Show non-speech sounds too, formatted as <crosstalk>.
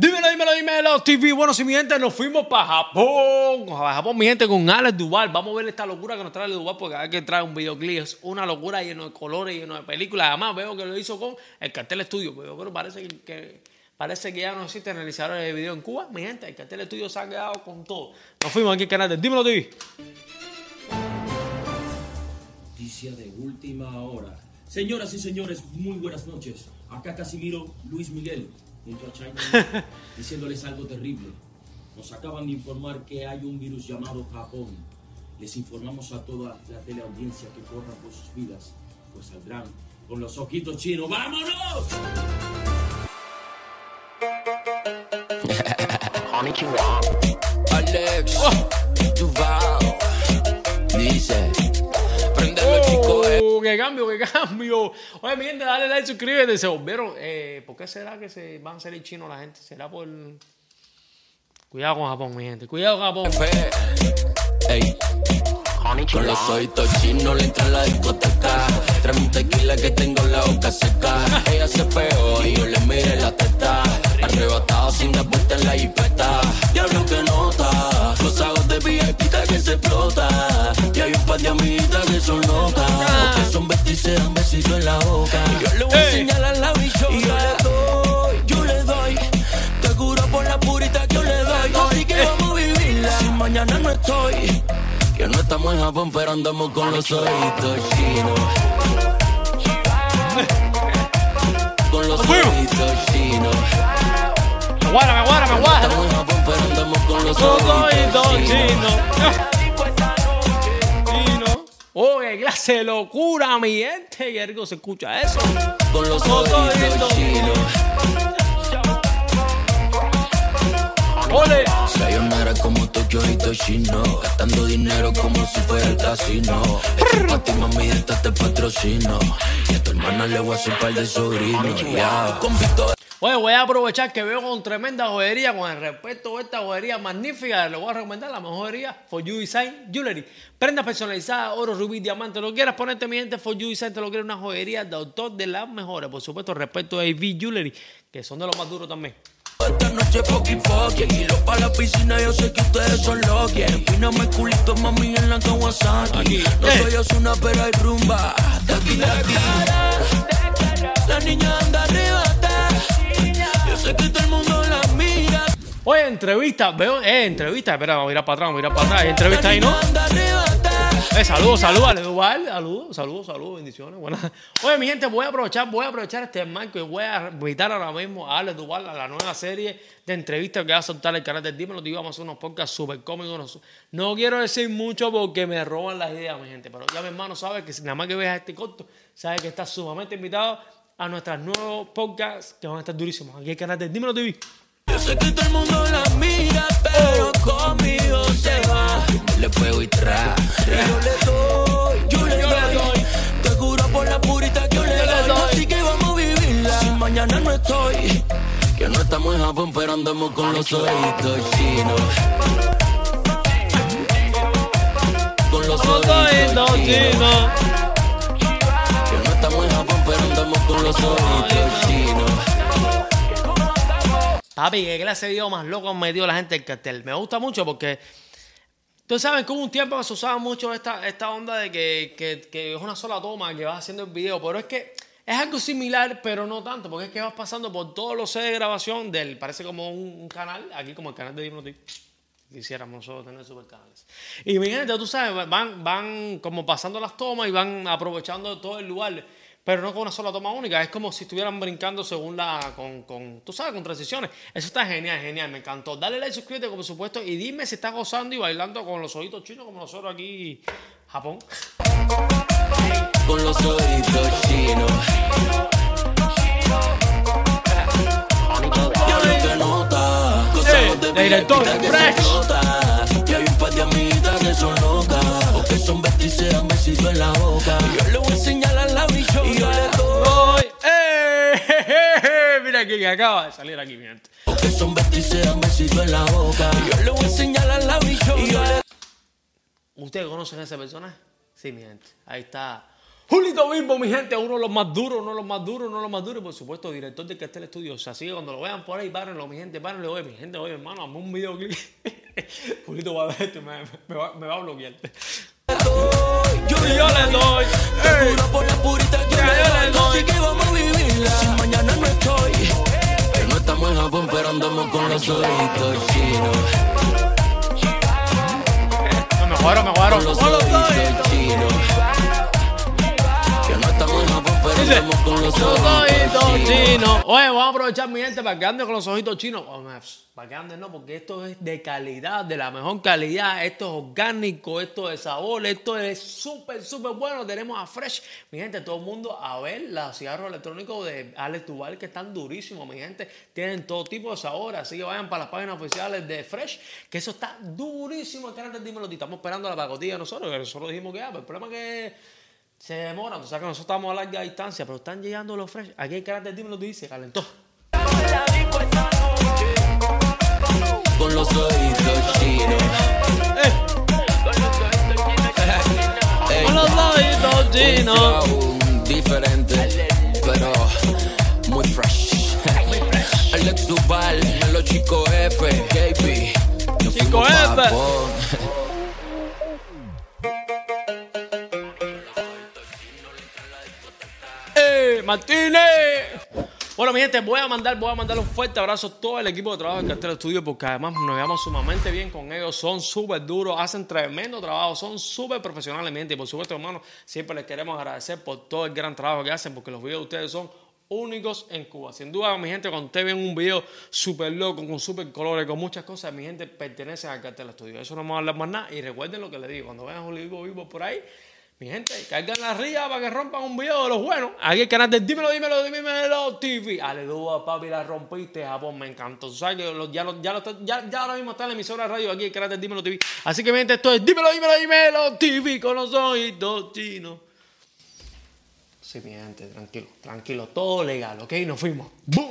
Dímelo, dímelo, dímelo, TV. Bueno, si mi gente nos fuimos para Japón. Para Japón, mi gente, con Alex Duval. Vamos a ver esta locura que nos trae Duval porque hay que traer un videoclip. Es una locura lleno de colores, lleno de películas. Además, veo que lo hizo con el cartel estudio. Pero, parece que, parece que ya no existe realizadores de video en Cuba. Mi gente, el cartel estudio se ha quedado con todo. Nos fuimos aquí al canal Dímelo TV. Noticia de última hora. Señoras y señores, muy buenas noches. Acá Casimiro Luis Miguel, <laughs> diciéndoles algo terrible. Nos acaban de informar que hay un virus llamado Japón. Les informamos a toda la teleaudiencia que corran por sus vidas, pues saldrán con los ojitos chinos. ¡Vámonos! <laughs> Alex, Duval, dice. <laughs> Oh, ¡Qué cambio, qué cambio! Oye, mi gente, dale like, suscríbete. Se volvieron. Eh, ¿Por qué será que se van a salir chinos la gente? ¿Será por. Cuidado con Japón, mi gente. Cuidado con Japón. Ey. Con los ojitos chinos le entra la discoteca. Tráeme un tequila que tengo la boca seca. Ella se pegó y yo le miré la teta. Arrebatado sin dar vuelta en la jipeta. Diablo que nota. Mañana no estoy. Que no estamos en Japón, pero andamos con los ojitos chinos. Con los ojitos chinos. Me guarda, me guarda, me guarda. Estamos en Japón, pero andamos con los ojitos chinos. chino. Chino. <laughs> Oh, qué clase de locura, mi gente. Qué rico se escucha eso. Con los ojitos chinos. Sayonara como Tokio y chino Gastando dinero como si fuera el casino Esto pa' ti mami, esta te patrocino Y a tu hermana le voy a hacer par de sobrinos Ya, Oye, voy a aprovechar que veo con tremenda joyería, con el respeto a esta joyería magnífica. Le voy a recomendar la mejor joyería, For You Design Jewelry. Prendas personalizadas, oro, rubí, diamante. Lo quieras ponerte, mi gente, For You Design te lo quiere una joyería de autor de las mejores. Por supuesto, respeto a AV Jewelry, que son de los más duros también. Esta noche poqui poqui Kilo pa' la piscina, yo sé que ustedes son locos Empíname el culito, mami, en la Kawasaki No Eh. soy Osuna, pero hay rumba Taki, taki La niña anda arrebata Yo sé que todo el mundo la mira Oye, entrevista, veo, eh, entrevista. Espera, vamos a mirar para atrás, vamos a mirar para atrás. Entrevista ahí, ¿no? Eh, saludos, saludos, Ale Duval, saludos, saludos, saludos, bendiciones. Buenas. Oye, mi gente, voy a aprovechar, voy a aprovechar este marco y voy a invitar ahora mismo a Ale Duval a la nueva serie de entrevistas que va a soltar el canal del Dímelo. Digo, vamos a hacer unos podcasts súper cómicos. No quiero decir mucho porque me roban las ideas, mi gente, pero ya mi hermano sabe que nada más que veas este corto, sabe que está sumamente invitado a nuestros nuevos podcasts que van a estar durísimos. Aquí el canal del Dímelo TV. Yo sé que todo el mundo la mira, pero conmigo se va. Le pego y tra. Yo le doy, yo le doy. Te juro por la purita que yo le doy. Así que vamos a vivirla. Si mañana no estoy, que no estamos en Japón, pero andamos con los ojitos chinos. Con los ojitos chinos. Que no estamos en Japón, pero andamos con los ojitos chinos. Papi, qué clase de video más loco han metido la gente del cartel. Me gusta mucho porque. Ustedes saben que hubo un tiempo que se usaba mucho esta, esta onda de que, que- que es una sola toma que vas haciendo el video, pero es que es algo similar, pero no tanto, porque es que vas pasando por todos los sets de grabación del. Parece como un, un canal, aquí como el canal de Dimno TV. Quisiéramos nosotros tener super canales. Y mi gente, tú sabes, van, van como pasando las tomas y van aprovechando todo el lugar, pero no con una sola toma única. Es como si estuvieran brincando según la. con, con tú sabes, con transiciones. Eso está genial, genial, me encantó. Dale like, suscríbete, por supuesto, y dime si estás gozando y bailando con los ojitos chinos como nosotros aquí, Japón. con los ojitos chinos. Cosas Ey, de de director, VIP que fresh. Y hay un par de amigas que son locas, o que son y se dan besitos en la boca. Y yo le voy a enseñar a la bichota. Y yo le doy. ¡Eh! Mira quién acaba de salir aquí, mi gente. o que son y se dan besitos en la boca. Y yo le voy a enseñar a la bichota. Y yo le ¿Ustedes conocen a ese personaje? Sí, mi gente. Ahí está Julito Bimbo, mi gente, uno de los más duros, uno de los más duros, uno de los más duros. Y por supuesto, director de Castel Studios. Así que cuando lo vean por ahí, párenlo, mi gente, párenlo. Oye, mi gente, oye, hermano, hazme un videoclip. <laughs> Julito va a ver esto y me, me, va, me va a bloquear. Yo, yo le doy. Te por la purita que me yo le doy. Así que vamos a vivirla. Si mañana no estoy. Que no estamos en Japón, pero andamos con los ojitos chinos. Me mejoraron, me mejoraron. Con los ojitos. chinos. Dice, con los ojitos chinos. Oye, vamos a aprovechar, mi gente, para que anden con los ojitos chinos. Oh, Para que anden, no, porque esto es de calidad, de la mejor calidad. Esto es orgánico, esto es sabor, esto es súper, súper bueno. Tenemos a Fresh. Mi gente, todo el mundo a ver los cigarros electrónicos de Alex Duval que están durísimos, mi gente. Tienen todo tipo de sabor, así que vayan para las páginas oficiales de Fresh, que eso está durísimo. Canal de Dímelo. Estamos esperando la pacotilla nosotros, que nosotros dijimos que ya, pero el problema es que se demoran, o sea que nosotros estamos a larga distancia, pero están llegando los fresh. Aquí el canal de Dímelo Ti se calentó. Con los ojitos chinos. Ey, Con los ojitos un chinos. diferente, pero muy fresh. Alex Duval, los chicos F. Nos Chico F. Martínez! Bueno, mi gente, voy a mandar, voy a mandar un fuerte abrazo a todo el equipo de trabajo del Cartel Estudio porque además nos llevamos sumamente bien con ellos. Son súper duros, hacen tremendo trabajo, son súper profesionales, mi gente. Y por supuesto, hermano, siempre les queremos agradecer por todo el gran trabajo que hacen porque los videos de ustedes son únicos en Cuba. Sin duda, mi gente, cuando ustedes ven un video súper loco, con súper colores, con muchas cosas, mi gente pertenece al Cartel Estudio. Eso no vamos a hablar más nada. Y recuerden lo que les digo, cuando vean a Julio Vivo por ahí, mi gente, cargan la ría para que rompan un video de los buenos. Aquí el canal de Dímelo, Dímelo, Dímelo TV. Aleluya, papi, la rompiste, Japón, me encantó. Lo- ya, lo- ya, lo ya, ahora mismo está en la emisora radio aquí el canal Dímelo TV. Así que mi gente, esto es Dímelo, Dímelo, Dímelo TV con los ojitos chinos. Sí, mi gente, tranquilo, tranquilo, todo legal, ¿ok? Nos fuimos. ¡Boom!